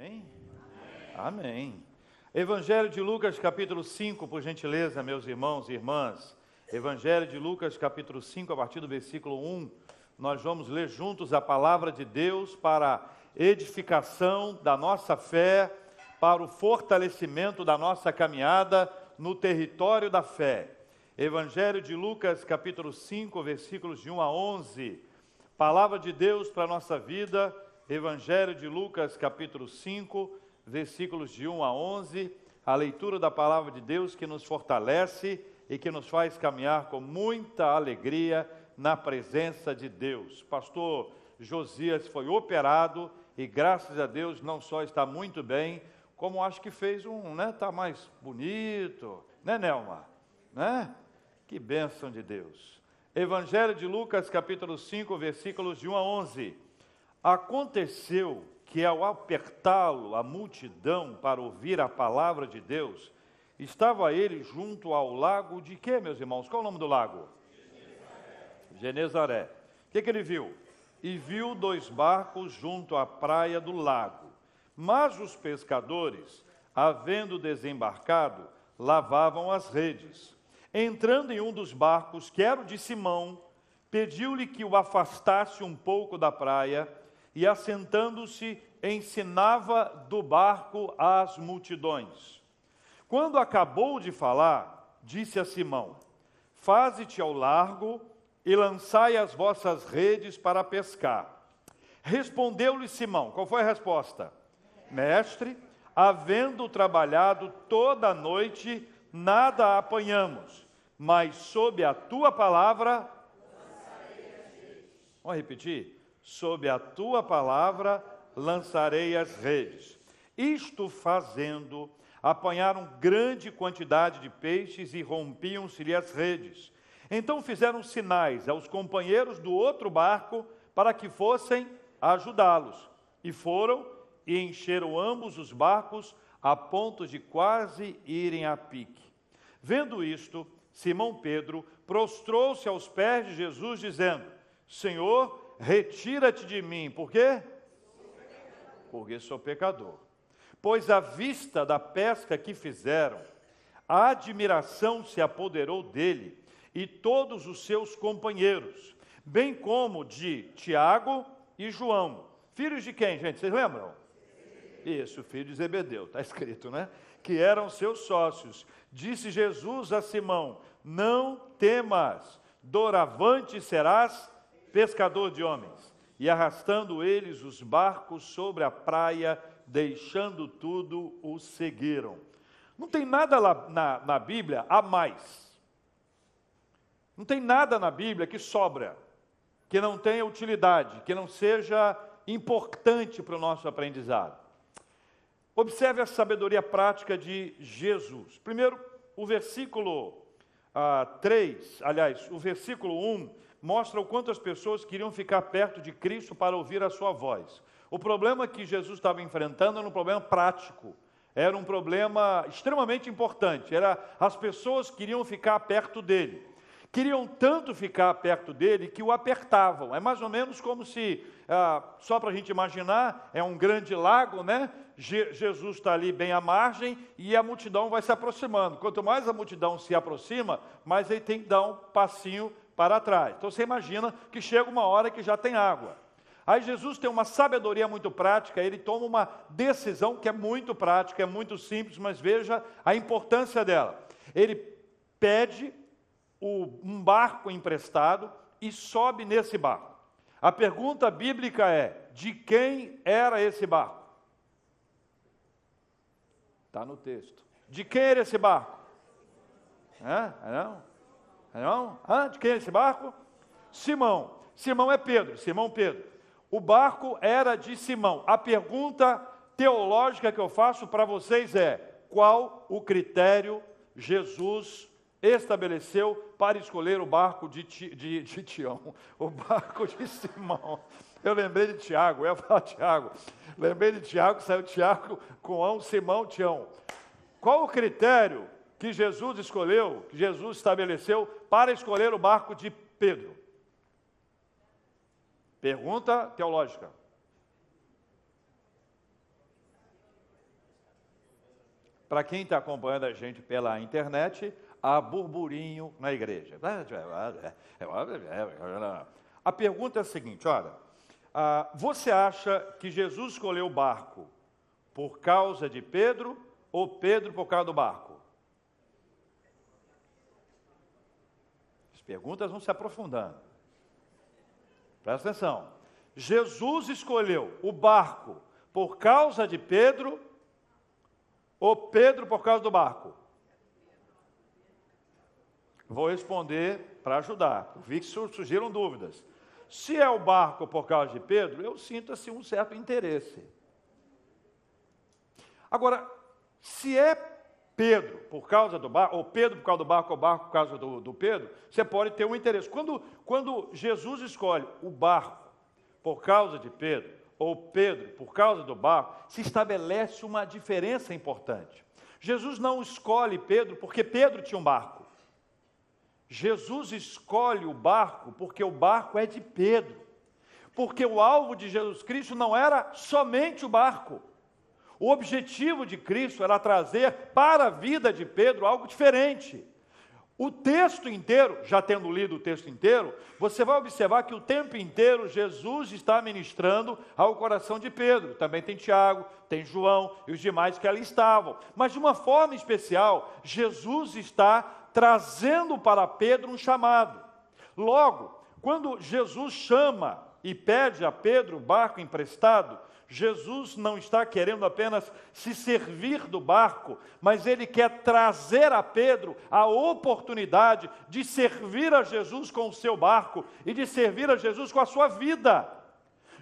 Amém? Amém. Evangelho de Lucas, capítulo 5, por gentileza, meus irmãos e irmãs. Evangelho de Lucas, capítulo 5, a partir do versículo 1. Nós vamos ler juntos a palavra de Deus para edificação da nossa fé, para o fortalecimento da nossa caminhada no território da fé. Evangelho de Lucas, capítulo 5, versículos de 1 a 11. Palavra de Deus para a nossa vida Evangelho de Lucas, capítulo 5, versículos de 1 a 11, a leitura da palavra de Deus que nos fortalece e que nos faz caminhar com muita alegria na presença de Deus. Pastor Josias foi operado e graças a Deus não só está muito bem, como acho que fez um, né, tá mais bonito, né, Nelma? Né? Que bênção de Deus. Evangelho de Lucas, capítulo 5, versículos de 1 a 11. Aconteceu que, ao apertá-lo a multidão para ouvir a palavra de Deus, estava ele junto ao lago de quê, meus irmãos? Qual é o nome do lago? Genezaré. O que, que ele viu? E viu dois barcos junto à praia do lago. Mas os pescadores, havendo desembarcado, lavavam as redes. Entrando em um dos barcos, que era o de Simão, pediu-lhe que o afastasse um pouco da praia e, assentando-se, ensinava do barco às multidões. Quando acabou de falar, disse a Simão: Faze-te ao largo e lançai as vossas redes para pescar. Respondeu-lhe Simão: Qual foi a resposta? Mestre, havendo trabalhado toda a noite, nada apanhamos, mas sob a tua palavra. Vamos repetir? Sob a tua palavra lançarei as redes. Isto fazendo, apanharam grande quantidade de peixes e rompiam-se-lhe as redes. Então fizeram sinais aos companheiros do outro barco para que fossem ajudá-los. E foram e encheram ambos os barcos a ponto de quase irem a pique. Vendo isto, Simão Pedro prostrou-se aos pés de Jesus, dizendo: Senhor, retira-te de mim. Por quê? Porque sou pecador. Pois à vista da pesca que fizeram, a admiração se apoderou dele e todos os seus companheiros, bem como de Tiago e João. Filhos de quem, gente? Vocês lembram? Isso, filho de Zebedeu, está escrito, né? Que eram seus sócios. Disse Jesus a Simão: Não temas, doravante serás pescador de homens, e arrastando eles os barcos sobre a praia, deixando tudo, o seguiram. Não tem nada lá na, na Bíblia a mais. Não tem nada na Bíblia que sobra, que não tenha utilidade, que não seja importante para o nosso aprendizado. Observe a sabedoria prática de Jesus. Primeiro, o versículo ah, 3, aliás, o versículo 1 mostra o quanto as pessoas queriam ficar perto de Cristo para ouvir a sua voz. O problema que Jesus estava enfrentando era um problema prático, era um problema extremamente importante. Era as pessoas queriam ficar perto dele. Queriam tanto ficar perto dele que o apertavam. É mais ou menos como se, ah, só para a gente imaginar, é um grande lago, né? Je Jesus está ali bem à margem e a multidão vai se aproximando. Quanto mais a multidão se aproxima, mais ele tem que dar um passinho para trás. Então você imagina que chega uma hora que já tem água. Aí Jesus tem uma sabedoria muito prática, ele toma uma decisão que é muito prática, é muito simples, mas veja a importância dela. Ele pede um barco emprestado e sobe nesse barco. A pergunta bíblica é: de quem era esse barco? Está no texto. De quem era esse barco? É? Não? Não? Ah, de quem é esse barco? Simão. Simão é Pedro, Simão Pedro. O barco era de Simão. A pergunta teológica que eu faço para vocês é: qual o critério Jesus estabeleceu para escolher o barco de, de, de Tião, o barco de Simão? Eu lembrei de Tiago, eu ia falar Tiago. Lembrei de Tiago, saiu Tiago um, Simão, Tião. Qual o critério que Jesus escolheu, que Jesus estabeleceu para escolher o barco de Pedro? Pergunta teológica. para quem está acompanhando a gente pela internet, há burburinho na igreja. A pergunta é a seguinte: olha, ah, você acha que Jesus escolheu o barco por causa de Pedro ou Pedro por causa do barco? As perguntas vão se aprofundando. Presta atenção. Jesus escolheu o barco por causa de Pedro ou Pedro por causa do barco? Vou responder para ajudar. Vi que surgiram dúvidas. Se é o barco por causa de Pedro, eu sinto assim um certo interesse. Agora, se é Pedro por causa do barco, ou Pedro por causa do barco, ou barco por causa do, do Pedro, você pode ter um interesse. Quando, quando Jesus escolhe o barco por causa de Pedro, ou Pedro, por causa do barco, se estabelece uma diferença importante. Jesus não escolhe Pedro porque Pedro tinha um barco. Jesus escolhe o barco porque o barco é de Pedro. Porque o alvo de Jesus Cristo não era somente o barco. O objetivo de Cristo era trazer para a vida de Pedro algo diferente. O texto inteiro, já tendo lido o texto inteiro, você vai observar que o tempo inteiro Jesus está ministrando ao coração de Pedro. Também tem Tiago, tem João e os demais que ali estavam. Mas de uma forma especial, Jesus está trazendo para Pedro um chamado. Logo, quando Jesus chama e pede a Pedro o barco emprestado, Jesus não está querendo apenas se servir do barco, mas ele quer trazer a Pedro a oportunidade de servir a Jesus com o seu barco e de servir a Jesus com a sua vida.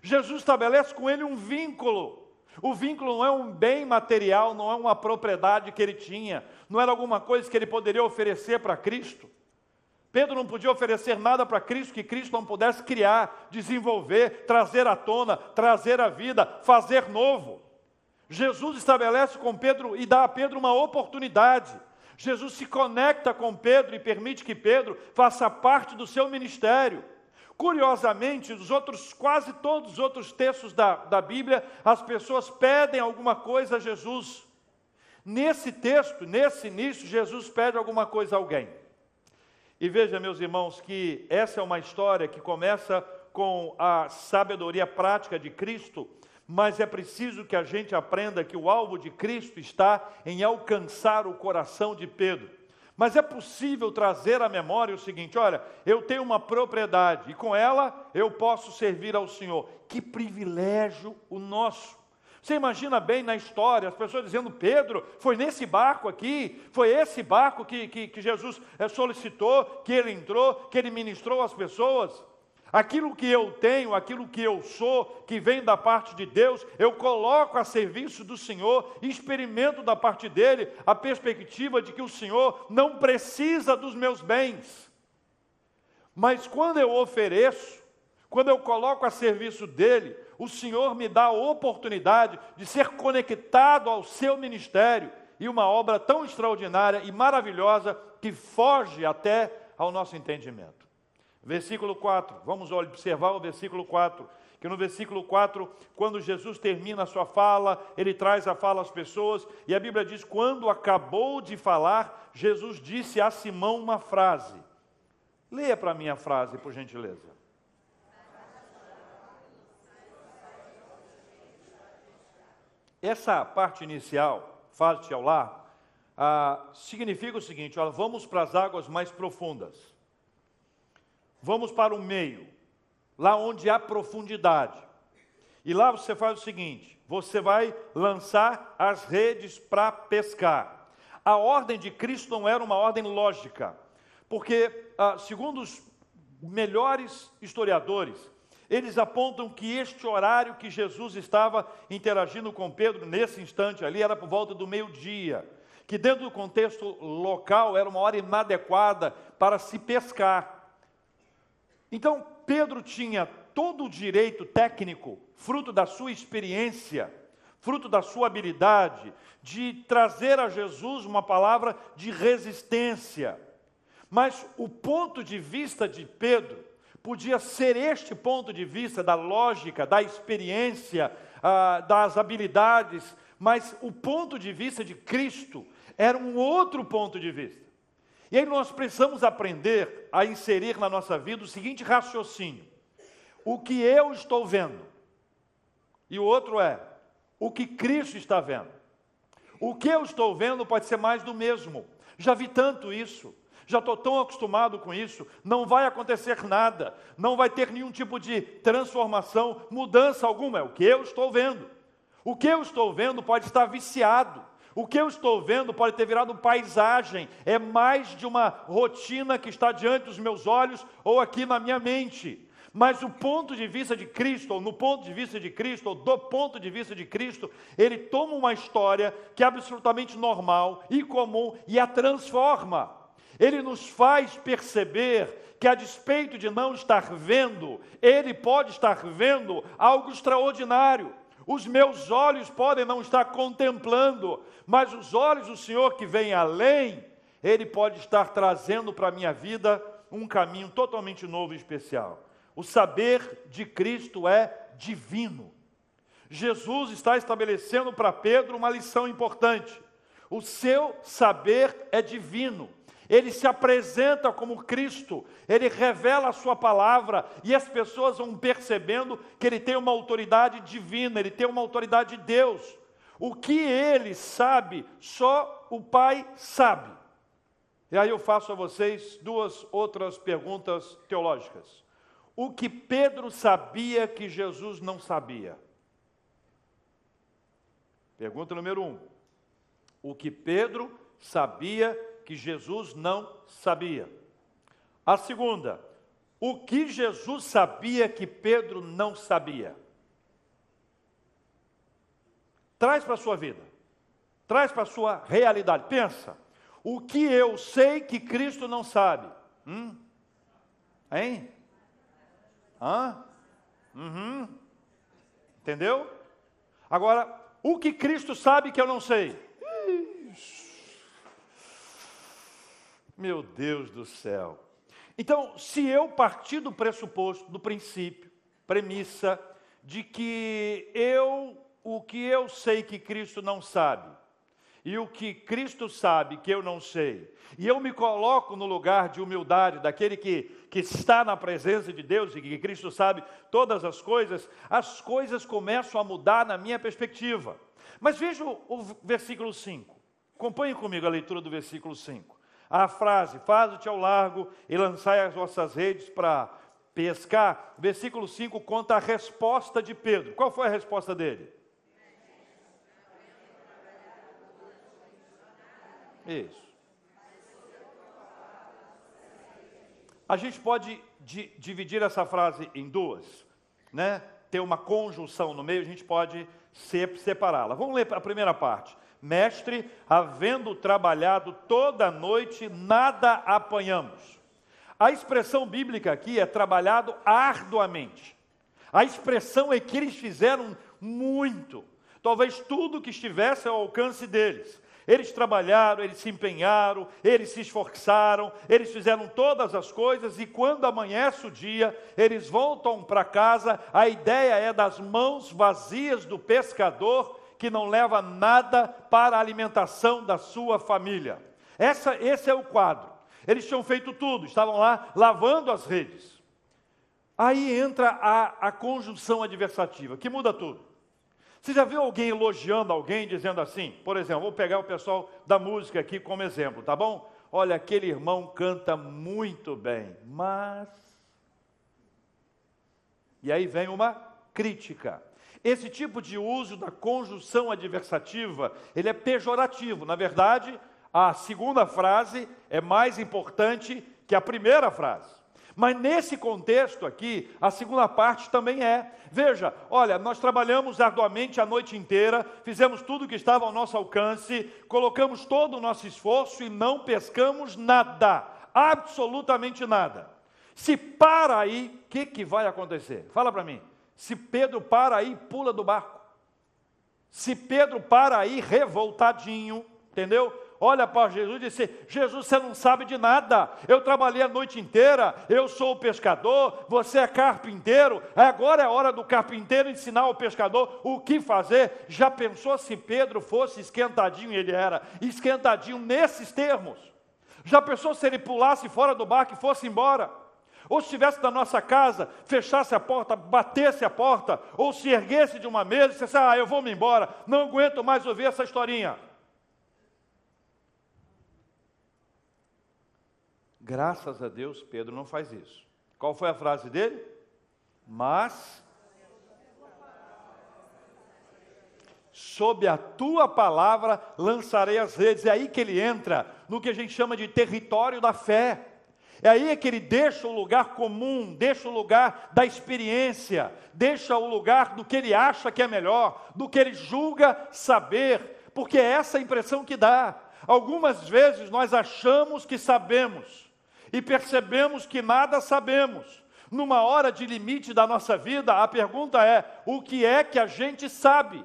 Jesus estabelece com ele um vínculo. O vínculo não é um bem material, não é uma propriedade que ele tinha, não era alguma coisa que ele poderia oferecer para Cristo. Pedro não podia oferecer nada para Cristo que Cristo não pudesse criar, desenvolver, trazer à tona, trazer à vida, fazer novo. Jesus estabelece com Pedro e dá a Pedro uma oportunidade. Jesus se conecta com Pedro e permite que Pedro faça parte do seu ministério. Curiosamente, os outros, quase todos os outros textos da, da Bíblia, as pessoas pedem alguma coisa a Jesus. Nesse texto, nesse início, Jesus pede alguma coisa a alguém. E veja, meus irmãos, que essa é uma história que começa com a sabedoria prática de Cristo, mas é preciso que a gente aprenda que o alvo de Cristo está em alcançar o coração de Pedro. Mas é possível trazer à memória o seguinte: olha, eu tenho uma propriedade e com ela eu posso servir ao Senhor. Que privilégio o nosso! Você imagina bem na história, as pessoas dizendo, Pedro, foi nesse barco aqui, foi esse barco que, que, que Jesus eh, solicitou, que ele entrou, que ele ministrou às pessoas. Aquilo que eu tenho, aquilo que eu sou, que vem da parte de Deus, eu coloco a serviço do Senhor experimento da parte dele a perspectiva de que o Senhor não precisa dos meus bens. Mas quando eu ofereço, quando eu coloco a serviço dele, o Senhor me dá a oportunidade de ser conectado ao seu ministério e uma obra tão extraordinária e maravilhosa que foge até ao nosso entendimento. Versículo 4, vamos observar o versículo 4, que no versículo 4, quando Jesus termina a sua fala, ele traz a fala às pessoas, e a Bíblia diz: quando acabou de falar, Jesus disse a Simão uma frase. Leia para mim a frase, por gentileza. Essa parte inicial, faz-te ao lar, ah, significa o seguinte: olha, vamos para as águas mais profundas, vamos para o meio, lá onde há profundidade. E lá você faz o seguinte: você vai lançar as redes para pescar. A ordem de Cristo não era uma ordem lógica, porque, ah, segundo os melhores historiadores, eles apontam que este horário que Jesus estava interagindo com Pedro nesse instante ali era por volta do meio-dia, que dentro do contexto local era uma hora inadequada para se pescar. Então, Pedro tinha todo o direito técnico, fruto da sua experiência, fruto da sua habilidade, de trazer a Jesus uma palavra de resistência. Mas o ponto de vista de Pedro podia ser este ponto de vista da lógica, da experiência, ah, das habilidades, Mas o ponto de vista de Cristo era um outro ponto de vista. E aí nós precisamos aprender a inserir na nossa vida o seguinte raciocínio: o que eu estou vendo, e o outro é o que Cristo está vendo. O que eu estou vendo pode ser mais do mesmo. Já vi tanto isso, já estou tão acostumado com isso, não vai acontecer nada, não vai ter nenhum tipo de transformação, mudança alguma. É o que eu estou vendo. O que eu estou vendo pode estar viciado. O que eu estou vendo pode ter virado paisagem, é mais de uma rotina que está diante dos meus olhos ou aqui na minha mente. Mas o ponto de vista de Cristo, ou no ponto de vista de Cristo, ou do ponto de vista de Cristo, ele toma uma história que é absolutamente normal e comum e a transforma. Ele nos faz perceber que, a despeito de não estar vendo, ele pode estar vendo algo extraordinário. Os meus olhos podem não estar contemplando, mas os olhos do Senhor que vem além, Ele pode estar trazendo para a minha vida um caminho totalmente novo e especial. O saber de Cristo é divino. Jesus está estabelecendo para Pedro uma lição importante. O seu saber é divino ele se apresenta como Cristo, ele revela a sua palavra e as pessoas vão percebendo que ele tem uma autoridade divina, ele tem uma autoridade de Deus. O que ele sabe, só o Pai sabe. E aí eu faço a vocês duas outras perguntas teológicas. O que Pedro sabia que Jesus não sabia? Pergunta número um. O que Pedro sabia que Jesus não sabia. A segunda, o que Jesus sabia que Pedro não sabia. Traz para a sua vida, traz para a sua realidade. Pensa, o que eu sei que Cristo não sabe? Hum? Hein? Hã? Uhum. Entendeu? Agora, o que Cristo sabe que eu não sei? Meu Deus do céu. Então, se eu partir do pressuposto, do princípio, premissa, de que eu, o que eu sei que Cristo não sabe, e o que Cristo sabe que eu não sei, e eu me coloco no lugar de humildade daquele que, que está na presença de Deus e que Cristo sabe todas as coisas, as coisas começam a mudar na minha perspectiva. Mas veja o versículo 5. Acompanhe comigo a leitura do versículo 5 a frase: Faze-te ao largo e lançai as vossas redes para pescar. Versículo 5 conta a resposta de Pedro. Qual foi a resposta dele? Isso. A gente pode di dividir essa frase em duas, né? Ter uma conjunção no meio, a gente pode separá-la. Vamos ler a primeira parte. Mestre, havendo trabalhado toda a noite, nada apanhamos. A expressão bíblica aqui é trabalhado arduamente. A expressão é que eles fizeram muito, talvez tudo que estivesse ao alcance deles. Eles trabalharam, eles se empenharam, eles se esforçaram, eles fizeram todas as coisas e quando amanhece o dia, eles voltam para casa. A ideia é das mãos vazias do pescador que não leva nada para a alimentação da sua família. Essa, esse é o quadro. Eles tinham feito tudo, estavam lá lavando as redes. Aí entra a, a conjunção adversativa, que muda tudo. Você já viu alguém elogiando alguém, dizendo assim, por exemplo, vou pegar o pessoal da música aqui como exemplo, tá bom? Olha, aquele irmão canta muito bem, mas. E aí vem uma crítica. Esse tipo de uso da conjunção adversativa, ele é pejorativo. Na verdade, a segunda frase é mais importante que a primeira frase. Mas nesse contexto aqui, a segunda parte também é. Veja, olha, nós trabalhamos arduamente a noite inteira, fizemos tudo o que estava ao nosso alcance, colocamos todo o nosso esforço e não pescamos nada, absolutamente nada. Se para aí, o que, que vai acontecer? Fala para mim. Se Pedro para aí, pula do barco. Se Pedro para aí, revoltadinho, entendeu? olha para Jesus e disse: Jesus, você não sabe de nada. Eu trabalhei a noite inteira, eu sou o pescador, você é carpinteiro. Agora é hora do carpinteiro ensinar ao pescador o que fazer. Já pensou se Pedro fosse esquentadinho? Ele era esquentadinho nesses termos. Já pensou se ele pulasse fora do barco e fosse embora? Ou se estivesse na nossa casa, fechasse a porta, batesse a porta, ou se erguesse de uma mesa e dissesse: Ah, eu vou me embora, não aguento mais ouvir essa historinha. Graças a Deus, Pedro não faz isso. Qual foi a frase dele? Mas, sob a tua palavra lançarei as redes. É aí que ele entra no que a gente chama de território da fé. É aí que ele deixa o lugar comum, deixa o lugar da experiência, deixa o lugar do que ele acha que é melhor, do que ele julga saber, porque é essa a impressão que dá. Algumas vezes nós achamos que sabemos, e percebemos que nada sabemos. Numa hora de limite da nossa vida, a pergunta é: o que é que a gente sabe?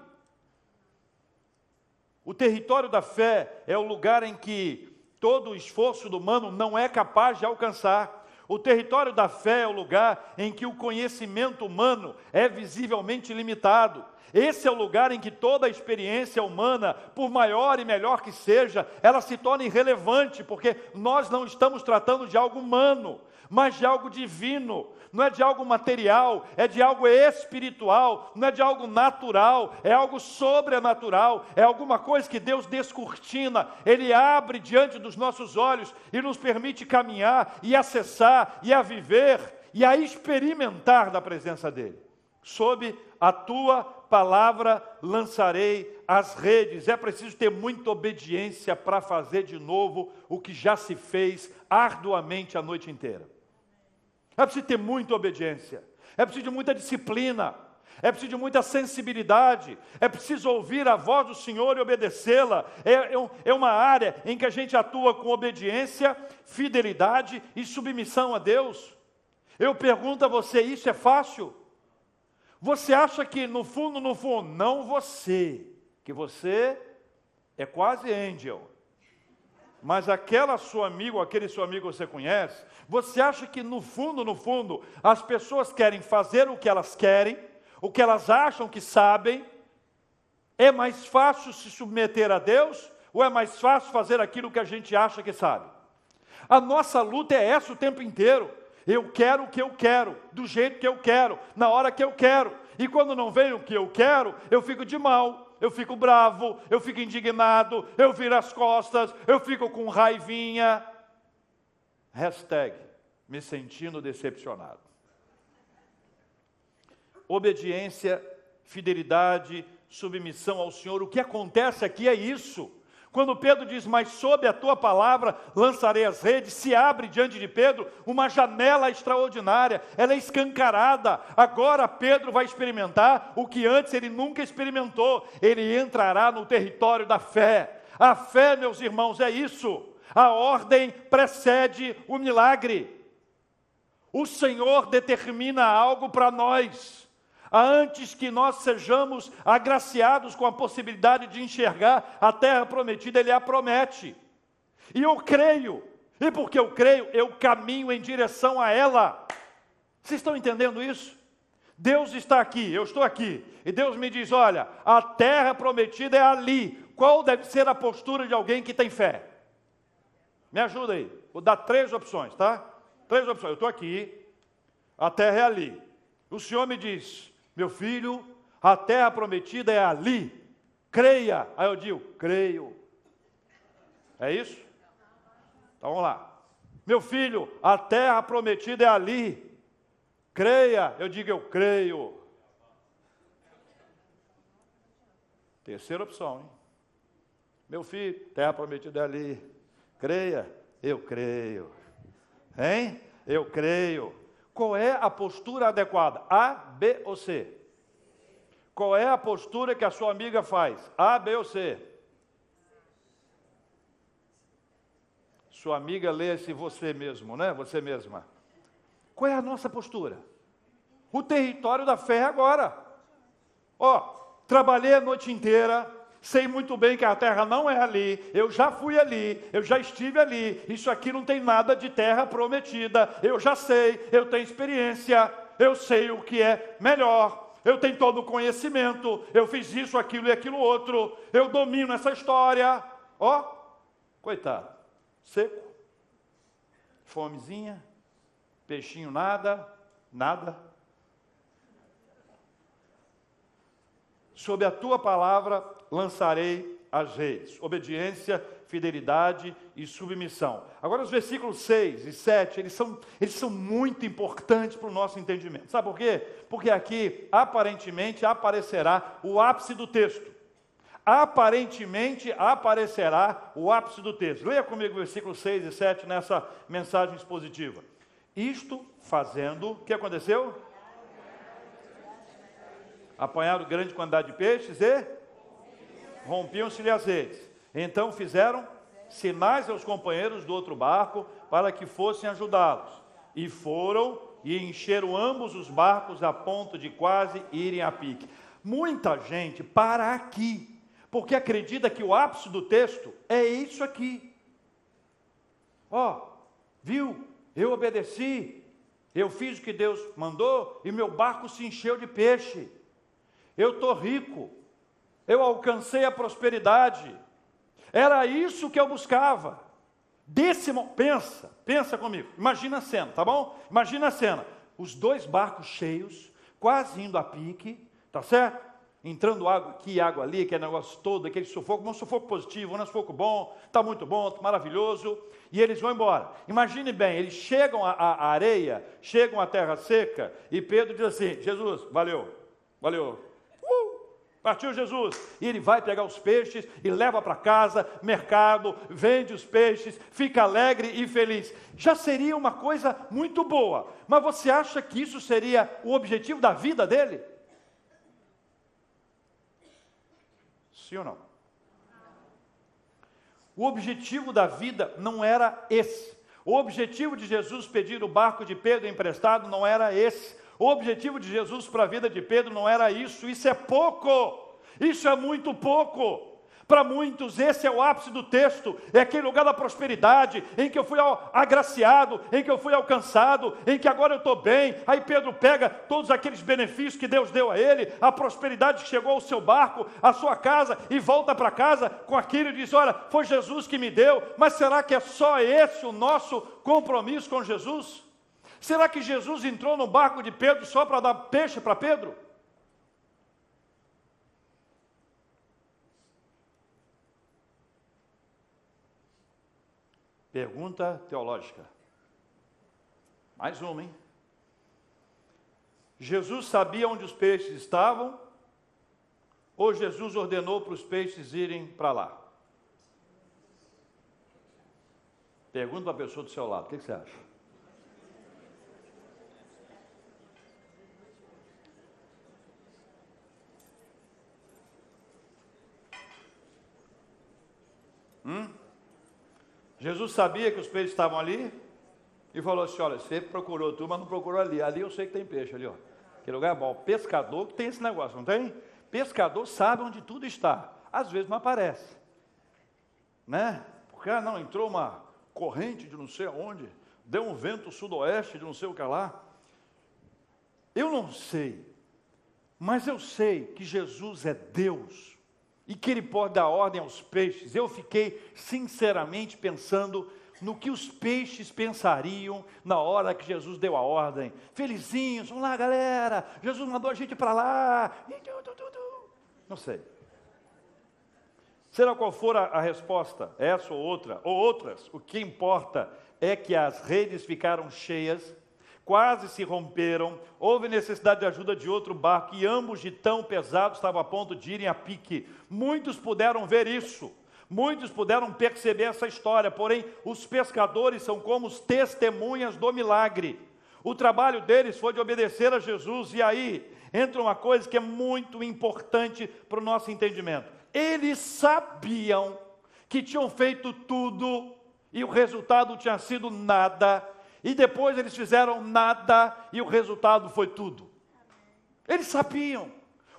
O território da fé é o lugar em que todo o esforço do humano não é capaz de alcançar. O território da fé é o lugar em que o conhecimento humano é visivelmente limitado. Esse é o lugar em que toda a experiência humana, por maior e melhor que seja, ela se torna irrelevante, porque nós não estamos tratando de algo humano, mas de algo divino. Não é de algo material, é de algo espiritual, não é de algo natural, é algo sobrenatural, é alguma coisa que Deus descortina, Ele abre diante dos nossos olhos e nos permite caminhar e acessar e a viver e a experimentar da presença dEle. Sob a tua palavra lançarei as redes. É preciso ter muita obediência para fazer de novo o que já se fez arduamente a noite inteira. É preciso ter muita obediência, é preciso de muita disciplina, é preciso de muita sensibilidade, é preciso ouvir a voz do Senhor e obedecê-la. É, é, é, uma área em que a gente atua com obediência, fidelidade e submissão a Deus. Eu pergunto a você: isso é fácil? Você acha que no fundo, no fundo, não você, que você é quase angel, mas aquela sua amiga, ou aquele seu amigo que você conhece, você acha que no fundo, no fundo, as pessoas querem fazer o que elas querem, o que elas acham que sabem, é mais fácil se submeter a Deus, ou é mais fácil fazer aquilo que a gente acha que sabe? A nossa luta é essa o tempo inteiro. Eu quero o que eu quero, do jeito que eu quero, na hora que eu quero. E quando não vem o que eu quero, eu fico de mal, eu fico bravo, eu fico indignado, eu viro as costas, eu fico com raivinha. Hashtag me sentindo decepcionado. Obediência, fidelidade, submissão ao Senhor. O que acontece aqui é isso. Quando Pedro diz, mas sob a tua palavra lançarei as redes, se abre diante de Pedro uma janela extraordinária, ela é escancarada. Agora Pedro vai experimentar o que antes ele nunca experimentou, ele entrará no território da fé. A fé, meus irmãos, é isso. A ordem precede o milagre. O Senhor determina algo para nós antes que nós sejamos agraciados com a possibilidade de enxergar a terra prometida, Ele a promete. E eu creio, e porque eu creio, eu caminho em direção a ela. Vocês estão entendendo isso? Deus está aqui, eu estou aqui, e Deus me diz: olha, a terra prometida é ali. Qual deve ser a postura de alguém que tem fé? Me ajuda aí, vou dar três opções, tá? Três opções. Eu estou aqui, a terra é ali. O Senhor me diz: meu filho, a terra prometida é ali. Creia. Aí eu digo, creio. É isso? Então vamos lá. Meu filho, a terra prometida é ali. Creia. Eu digo, eu creio. Terceira opção, hein? Meu filho, terra prometida é ali. Creia. Eu creio. Hein? Eu creio. Qual é a postura adequada? A, B ou C? Qual é a postura que a sua amiga faz? A, B ou C? Sua amiga lê-se você mesmo, né? Você mesma. Qual é a nossa postura? O território da fé agora. Ó, trabalhei a noite inteira, sei muito bem que a terra não é ali, eu já fui ali, eu já estive ali, isso aqui não tem nada de terra prometida, eu já sei, eu tenho experiência, eu sei o que é melhor, eu tenho todo o conhecimento, eu fiz isso, aquilo e aquilo outro, eu domino essa história. Ó, oh, coitado, seco, fomezinha, peixinho nada, nada. Sob a tua palavra lançarei as redes. Obediência, fidelidade e submissão. Agora, os versículos 6 e 7, eles são, eles são muito importantes para o nosso entendimento. Sabe por quê? Porque aqui, aparentemente, aparecerá o ápice do texto. Aparentemente aparecerá o ápice do texto. Leia comigo versículos 6 e 7 nessa mensagem expositiva. Isto fazendo, o que aconteceu? Apanharam grande quantidade de peixes e rompiam-se-lhe as redes. Então fizeram sinais aos companheiros do outro barco para que fossem ajudá-los. E foram e encheram ambos os barcos a ponto de quase irem a pique. Muita gente para aqui, porque acredita que o ápice do texto é isso aqui. Ó, oh, viu? Eu obedeci, eu fiz o que Deus mandou e meu barco se encheu de peixe. Eu estou rico, eu alcancei a prosperidade. Era isso que eu buscava. Desse pensa, pensa comigo. Imagina a cena, tá bom? Imagina a cena. Os dois barcos cheios, quase indo a pique, tá certo? Entrando água aqui, água ali, aquele negócio todo, aquele sufoco, um sufoco positivo, um sufoco bom, tá muito bom, tá maravilhoso, e eles vão embora. Imagine bem, eles chegam à areia, chegam à terra seca, e Pedro diz assim: Jesus, valeu, valeu, Partiu Jesus e ele vai pegar os peixes e leva para casa, mercado, vende os peixes, fica alegre e feliz. Já seria uma coisa muito boa, mas você acha que isso seria o objetivo da vida dele? Sim ou não? O objetivo da vida não era esse. O objetivo de Jesus pedir o barco de Pedro emprestado não era esse. O objetivo de Jesus para a vida de Pedro não era isso, isso é pouco, isso é muito pouco. Para muitos, esse é o ápice do texto, é aquele lugar da prosperidade, em que eu fui agraciado, em que eu fui alcançado, em que agora eu estou bem. Aí Pedro pega todos aqueles benefícios que Deus deu a ele, a prosperidade que chegou ao seu barco, à sua casa, e volta para casa com aquilo e diz: Olha, foi Jesus que me deu, mas será que é só esse o nosso compromisso com Jesus? Será que Jesus entrou no barco de Pedro só para dar peixe para Pedro? Pergunta teológica. Mais uma, hein? Jesus sabia onde os peixes estavam? Ou Jesus ordenou para os peixes irem para lá? Pergunta para a pessoa do seu lado, o que, que você acha? Jesus sabia que os peixes estavam ali e falou assim: Olha, você procurou tu, mas não procurou ali. Ali eu sei que tem peixe ali, ó. Que lugar é bom. Pescador tem esse negócio, não tem? Pescador sabe onde tudo está. Às vezes não aparece. Né? Porque ah, não, entrou uma corrente de não sei aonde, deu um vento sudoeste de não sei o que lá. Eu não sei, mas eu sei que Jesus é Deus e que ele pode dar ordem aos peixes. Eu fiquei sinceramente pensando no que os peixes pensariam na hora que Jesus deu a ordem. Felizinhos, vamos lá, galera. Jesus mandou a gente para lá. Não sei. Será qual for a, a resposta, essa ou outra, ou outras, o que importa é que as redes ficaram cheias quase se romperam, houve necessidade de ajuda de outro barco, e ambos de tão pesados estavam a ponto de irem a pique. Muitos puderam ver isso, muitos puderam perceber essa história, porém, os pescadores são como os testemunhas do milagre. O trabalho deles foi de obedecer a Jesus, e aí entra uma coisa que é muito importante para o nosso entendimento. Eles sabiam que tinham feito tudo e o resultado tinha sido nada, e depois eles fizeram nada e o resultado foi tudo. Eles sabiam.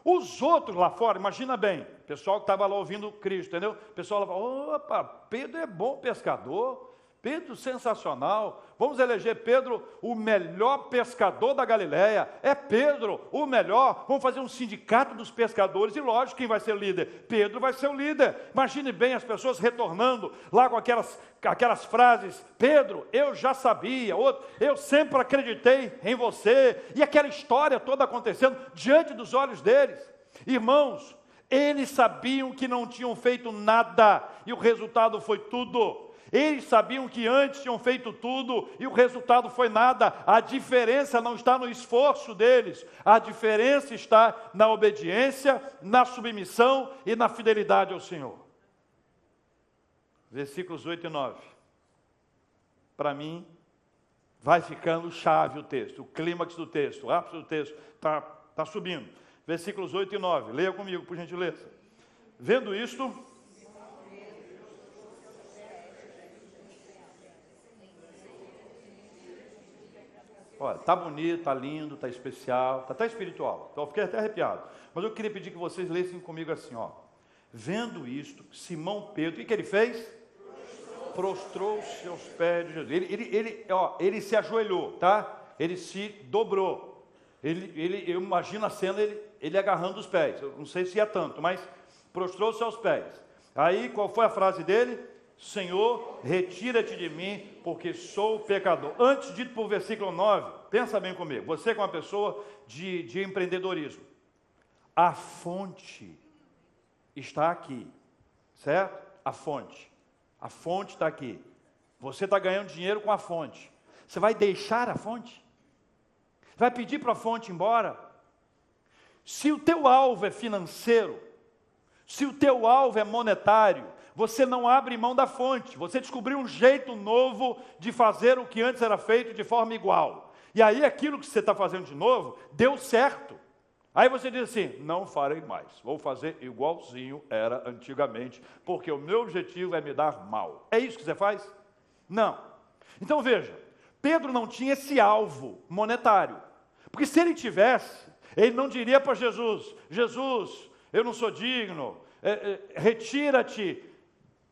Os outros lá fora, imagina bem, o pessoal que estava lá ouvindo Cristo, entendeu? O pessoal lá fala, opa, Pedro é bom pescador, Pedro sensacional, vamos eleger Pedro o melhor pescador da Galiléia. É Pedro o melhor. Vamos fazer um sindicato dos pescadores e lógico quem vai ser o líder. Pedro vai ser o líder. Imagine bem as pessoas retornando lá com aquelas, aquelas frases: Pedro, eu já sabia. Outro, eu sempre acreditei em você. E aquela história toda acontecendo diante dos olhos deles. Irmãos, eles sabiam que não tinham feito nada e o resultado foi tudo. Eles sabiam que antes tinham feito tudo e o resultado foi nada. A diferença não está no esforço deles, a diferença está na obediência, na submissão e na fidelidade ao Senhor. Versículos 8 e 9. Para mim, vai ficando chave o texto, o clímax do texto, o ápice do texto está tá subindo. Versículos 8 e 9. Leia comigo, por gentileza. Vendo isto, Olha, tá bonito, tá lindo, tá especial, tá até espiritual. Então eu fiquei até arrepiado. Mas eu queria pedir que vocês lessem comigo assim, ó. Vendo isto, Simão Pedro, o que, que ele fez? Prostrou os seus pés de Jesus. Ele, ele, ele, ó, ele se ajoelhou, tá? Ele se dobrou. Ele, ele, eu imagino a cena, ele, ele agarrando os pés. Eu não sei se é tanto, mas prostrou os seus pés. Aí, qual foi a frase dele? Senhor, retira-te de mim, porque sou pecador. Antes dito por versículo 9, pensa bem comigo. Você é uma pessoa de, de empreendedorismo. A fonte está aqui, certo? A fonte. A fonte está aqui. Você está ganhando dinheiro com a fonte. Você vai deixar a fonte? Vai pedir para a fonte ir embora? Se o teu alvo é financeiro, se o teu alvo é monetário, você não abre mão da fonte, você descobriu um jeito novo de fazer o que antes era feito de forma igual. E aí aquilo que você está fazendo de novo deu certo. Aí você diz assim: não farei mais, vou fazer igualzinho era antigamente, porque o meu objetivo é me dar mal. É isso que você faz? Não. Então veja, Pedro não tinha esse alvo monetário, porque se ele tivesse, ele não diria para Jesus: Jesus, eu não sou digno, é, é, retira-te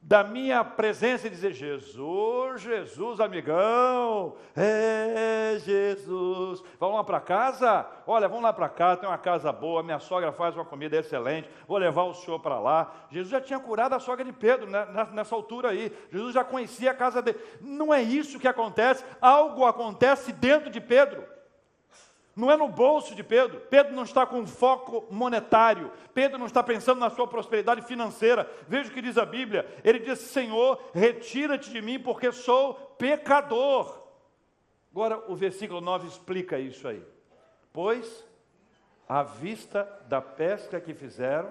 da minha presença e dizer: Jesus, Jesus, amigão, é Jesus. Vamos lá para casa? Olha, vamos lá para casa, tem uma casa boa, minha sogra faz uma comida excelente, vou levar o senhor para lá. Jesus já tinha curado a sogra de Pedro né, nessa altura aí, Jesus já conhecia a casa dele. Não é isso que acontece, algo acontece dentro de Pedro. Não é no bolso de Pedro. Pedro não está com foco monetário. Pedro não está pensando na sua prosperidade financeira. Veja o que diz a Bíblia. Ele diz: Senhor, retira-te de mim, porque sou pecador. Agora, o versículo 9 explica isso aí. Pois, à vista da pesca que fizeram,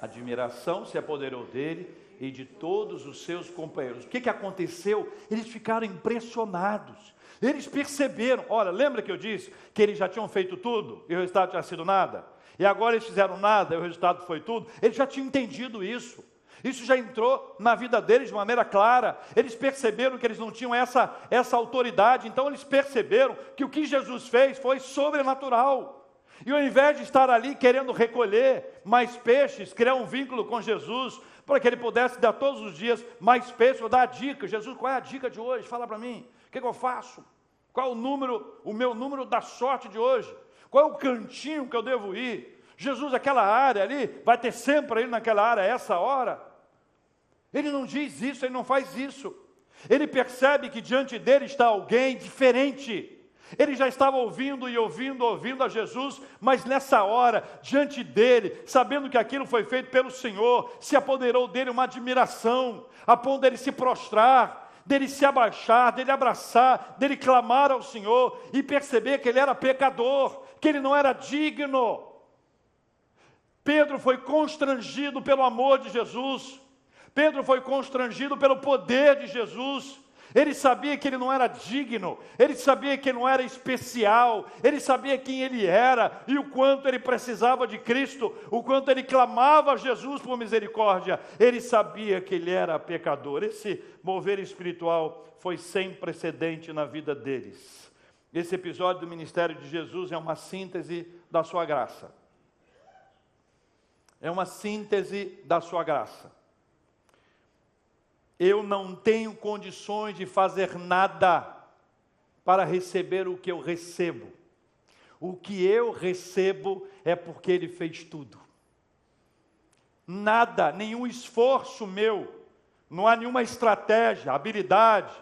admiração se apoderou dele e de todos os seus companheiros. O que, que aconteceu? Eles ficaram impressionados. Eles perceberam, olha, lembra que eu disse que eles já tinham feito tudo e o resultado tinha sido nada? E agora eles fizeram nada e o resultado foi tudo? Eles já tinham entendido isso. Isso já entrou na vida deles de maneira clara. Eles perceberam que eles não tinham essa, essa autoridade, então eles perceberam que o que Jesus fez foi sobrenatural. E ao invés de estar ali querendo recolher mais peixes, criar um vínculo com Jesus, para que ele pudesse dar todos os dias mais peixes, ou dar a dica. Jesus, qual é a dica de hoje? Fala para mim. O que, que eu faço? Qual o número, o meu número da sorte de hoje? Qual é o cantinho que eu devo ir? Jesus, aquela área ali, vai ter sempre ele naquela área, essa hora. Ele não diz isso, ele não faz isso. Ele percebe que diante dele está alguém diferente. Ele já estava ouvindo e ouvindo, ouvindo a Jesus, mas nessa hora, diante dele, sabendo que aquilo foi feito pelo Senhor, se apoderou dele uma admiração, a ponto dele se prostrar, dele se abaixar, dele abraçar, dele clamar ao Senhor e perceber que ele era pecador, que ele não era digno. Pedro foi constrangido pelo amor de Jesus, Pedro foi constrangido pelo poder de Jesus. Ele sabia que ele não era digno, ele sabia que ele não era especial, ele sabia quem ele era e o quanto ele precisava de Cristo, o quanto ele clamava a Jesus por misericórdia. Ele sabia que ele era pecador. Esse mover espiritual foi sem precedente na vida deles. Esse episódio do ministério de Jesus é uma síntese da sua graça. é uma síntese da sua graça. Eu não tenho condições de fazer nada para receber o que eu recebo. O que eu recebo é porque Ele fez tudo. Nada, nenhum esforço meu, não há nenhuma estratégia, habilidade,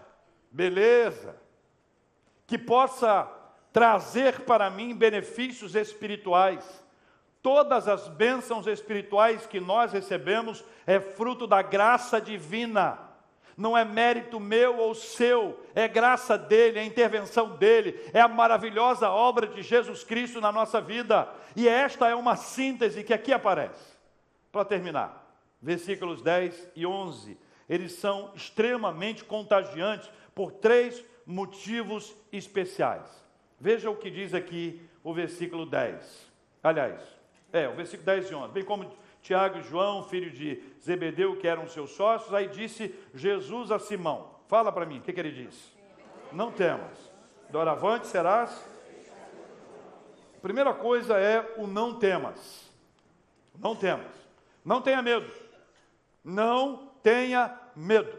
beleza, que possa trazer para mim benefícios espirituais. Todas as bênçãos espirituais que nós recebemos é fruto da graça divina. Não é mérito meu ou seu, é graça dele, é intervenção dele, é a maravilhosa obra de Jesus Cristo na nossa vida. E esta é uma síntese que aqui aparece. Para terminar, versículos 10 e 11. Eles são extremamente contagiantes por três motivos especiais. Veja o que diz aqui o versículo 10. Aliás, é, o versículo 10 e 11. Bem como Tiago e João, filho de Zebedeu, que eram seus sócios, aí disse Jesus a Simão: Fala para mim, o que, que ele disse? Não temas. Doravante serás. Primeira coisa é o não temas. Não temas. Não tenha medo. Não tenha medo.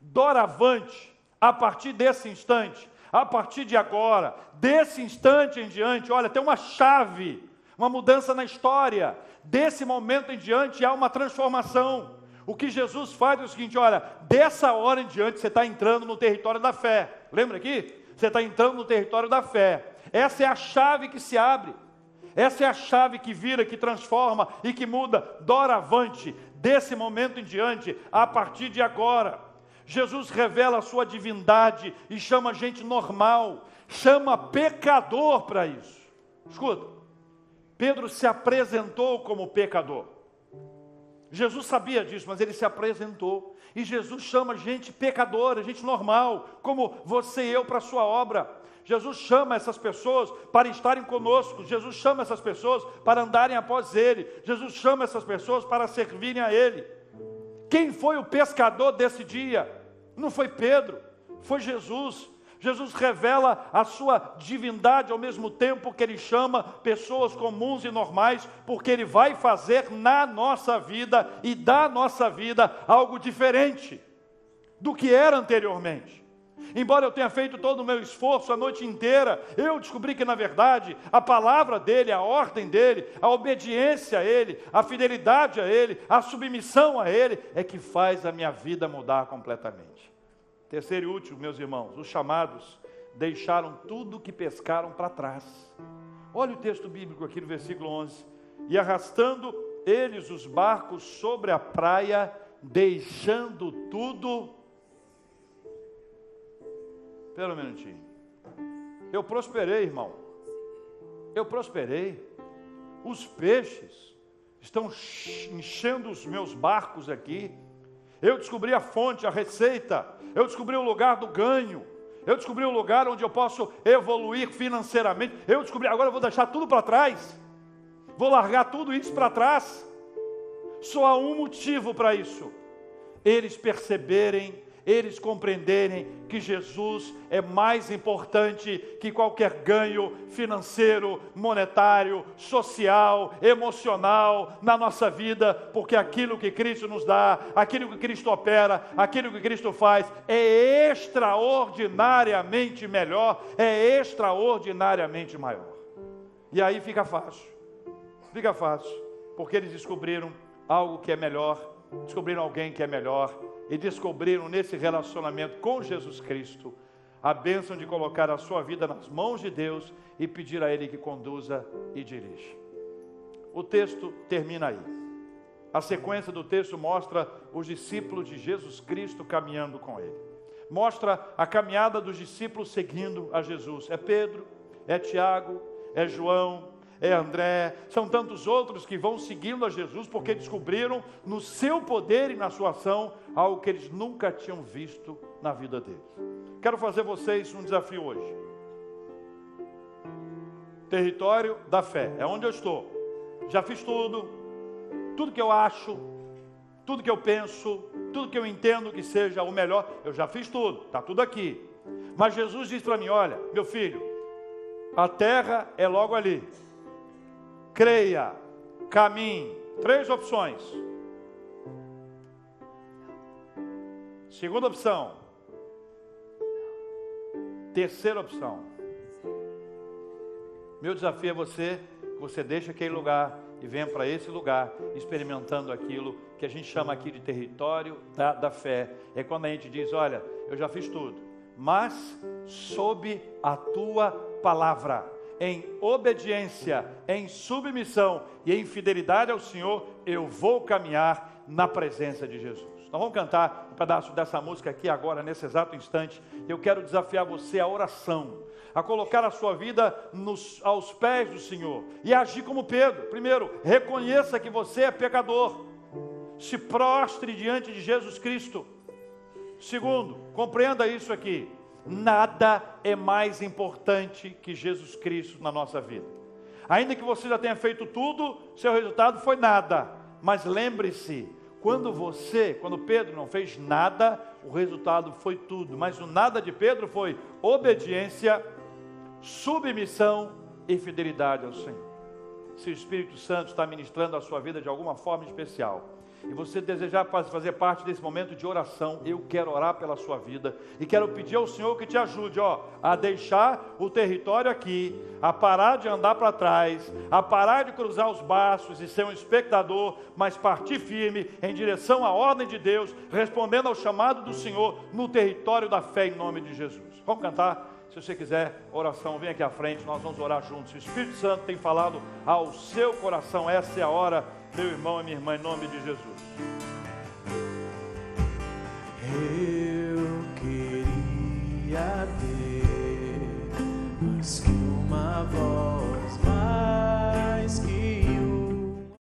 Doravante, a partir desse instante, a partir de agora, desse instante em diante, olha, tem uma chave uma mudança na história. Desse momento em diante há uma transformação. O que Jesus faz é o seguinte: olha, dessa hora em diante você está entrando no território da fé. Lembra aqui? Você está entrando no território da fé. Essa é a chave que se abre. Essa é a chave que vira, que transforma e que muda doravante, desse momento em diante, a partir de agora. Jesus revela a sua divindade e chama gente normal, chama pecador para isso. Escuta, Pedro se apresentou como pecador. Jesus sabia disso, mas ele se apresentou. E Jesus chama gente pecadora, gente normal, como você e eu para a sua obra. Jesus chama essas pessoas para estarem conosco. Jesus chama essas pessoas para andarem após Ele. Jesus chama essas pessoas para servirem a Ele. Quem foi o pescador desse dia? Não foi Pedro, foi Jesus. Jesus revela a sua divindade ao mesmo tempo que ele chama pessoas comuns e normais, porque ele vai fazer na nossa vida e da nossa vida algo diferente do que era anteriormente. Embora eu tenha feito todo o meu esforço a noite inteira, eu descobri que, na verdade, a palavra dele, a ordem dele, a obediência a ele, a fidelidade a ele, a submissão a ele, é que faz a minha vida mudar completamente. Terceiro e último, meus irmãos, os chamados deixaram tudo que pescaram para trás. Olha o texto bíblico aqui no versículo 11. E arrastando eles os barcos sobre a praia, deixando tudo. Pera um minutinho. Eu prosperei, irmão. Eu prosperei. Os peixes estão enchendo os meus barcos aqui. Eu descobri a fonte, a receita. Eu descobri o lugar do ganho. Eu descobri o lugar onde eu posso evoluir financeiramente. Eu descobri, agora eu vou deixar tudo para trás. Vou largar tudo isso para trás. Só há um motivo para isso: eles perceberem eles compreenderem que Jesus é mais importante que qualquer ganho financeiro, monetário, social, emocional na nossa vida, porque aquilo que Cristo nos dá, aquilo que Cristo opera, aquilo que Cristo faz é extraordinariamente melhor, é extraordinariamente maior. E aí fica fácil, fica fácil, porque eles descobriram algo que é melhor, descobriram alguém que é melhor e descobriram nesse relacionamento com Jesus Cristo a bênção de colocar a sua vida nas mãos de Deus e pedir a Ele que conduza e dirija. O texto termina aí. A sequência do texto mostra os discípulos de Jesus Cristo caminhando com Ele. Mostra a caminhada dos discípulos seguindo a Jesus. É Pedro, é Tiago, é João, é André, são tantos outros que vão seguindo a Jesus porque descobriram no seu poder e na sua ação algo que eles nunca tinham visto na vida deles. Quero fazer vocês um desafio hoje. Território da fé, é onde eu estou. Já fiz tudo, tudo que eu acho, tudo que eu penso, tudo que eu entendo que seja o melhor, eu já fiz tudo, está tudo aqui. Mas Jesus diz para mim: olha, meu filho, a terra é logo ali creia, caminhe, Três opções. Segunda opção. Terceira opção. Meu desafio é você, você deixe aquele lugar e venha para esse lugar, experimentando aquilo que a gente chama aqui de território da, da fé. É quando a gente diz: Olha, eu já fiz tudo, mas sob a tua palavra, em obediência, em submissão e em fidelidade ao Senhor, eu vou caminhar na presença de Jesus. Nós vamos cantar um pedaço dessa música aqui agora, nesse exato instante. Eu quero desafiar você à oração a colocar a sua vida nos, aos pés do Senhor e agir como Pedro. Primeiro, reconheça que você é pecador, se prostre diante de Jesus Cristo. Segundo, compreenda isso aqui: nada é mais importante que Jesus Cristo na nossa vida. Ainda que você já tenha feito tudo, seu resultado foi nada. Mas lembre-se, quando você, quando Pedro não fez nada, o resultado foi tudo. Mas o nada de Pedro foi obediência submissão e fidelidade ao Senhor. Se o Espírito Santo está ministrando a sua vida de alguma forma especial, e você desejar fazer parte desse momento de oração, eu quero orar pela sua vida e quero pedir ao Senhor que te ajude, ó, a deixar o território aqui, a parar de andar para trás, a parar de cruzar os braços e ser um espectador, mas partir firme em direção à ordem de Deus, respondendo ao chamado do Senhor no território da fé em nome de Jesus. Vamos cantar? Se você quiser oração, vem aqui à frente, nós vamos orar juntos. O Espírito Santo tem falado ao seu coração, essa é a hora, meu irmão e minha irmã, em nome de Jesus. Eu queria ter mais que uma voz.